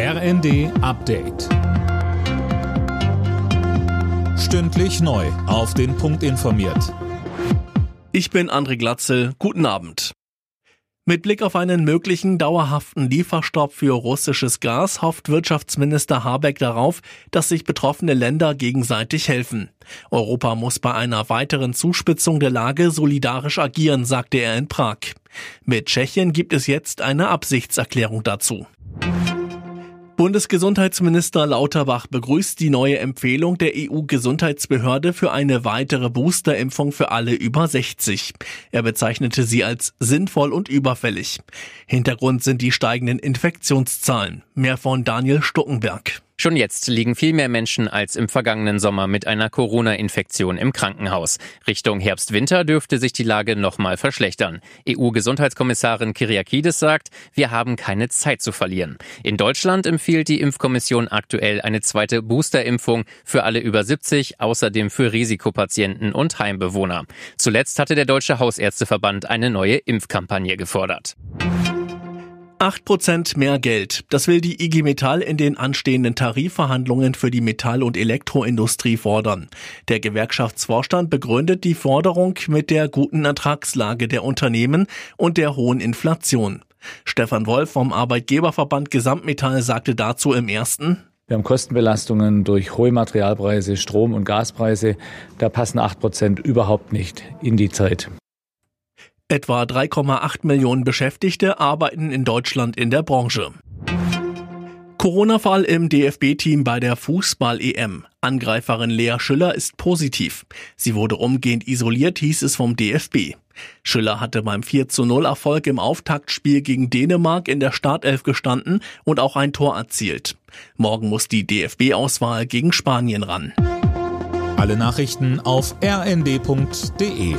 RND Update. Stündlich neu. Auf den Punkt informiert. Ich bin André Glatzel. Guten Abend. Mit Blick auf einen möglichen dauerhaften Lieferstopp für russisches Gas hofft Wirtschaftsminister Habeck darauf, dass sich betroffene Länder gegenseitig helfen. Europa muss bei einer weiteren Zuspitzung der Lage solidarisch agieren, sagte er in Prag. Mit Tschechien gibt es jetzt eine Absichtserklärung dazu. Bundesgesundheitsminister Lauterbach begrüßt die neue Empfehlung der EU-Gesundheitsbehörde für eine weitere Boosterimpfung für alle über 60. Er bezeichnete sie als sinnvoll und überfällig. Hintergrund sind die steigenden Infektionszahlen. Mehr von Daniel Stuckenberg. Schon jetzt liegen viel mehr Menschen als im vergangenen Sommer mit einer Corona-Infektion im Krankenhaus. Richtung Herbst-Winter dürfte sich die Lage nochmal verschlechtern. EU-Gesundheitskommissarin Kyriakides sagt, wir haben keine Zeit zu verlieren. In Deutschland empfiehlt die Impfkommission aktuell eine zweite Booster-Impfung für alle über 70, außerdem für Risikopatienten und Heimbewohner. Zuletzt hatte der Deutsche Hausärzteverband eine neue Impfkampagne gefordert. 8% mehr Geld. Das will die IG Metall in den anstehenden Tarifverhandlungen für die Metall- und Elektroindustrie fordern. Der Gewerkschaftsvorstand begründet die Forderung mit der guten Ertragslage der Unternehmen und der hohen Inflation. Stefan Wolf vom Arbeitgeberverband Gesamtmetall sagte dazu im ersten, wir haben Kostenbelastungen durch hohe Materialpreise, Strom- und Gaspreise. Da passen 8 Prozent überhaupt nicht in die Zeit. Etwa 3,8 Millionen Beschäftigte arbeiten in Deutschland in der Branche. Corona-Fall im DFB-Team bei der Fußball-EM. Angreiferin Lea Schüller ist positiv. Sie wurde umgehend isoliert, hieß es vom DFB. Schüller hatte beim 4 zu 0 Erfolg im Auftaktspiel gegen Dänemark in der Startelf gestanden und auch ein Tor erzielt. Morgen muss die DFB-Auswahl gegen Spanien ran. Alle Nachrichten auf rnd.de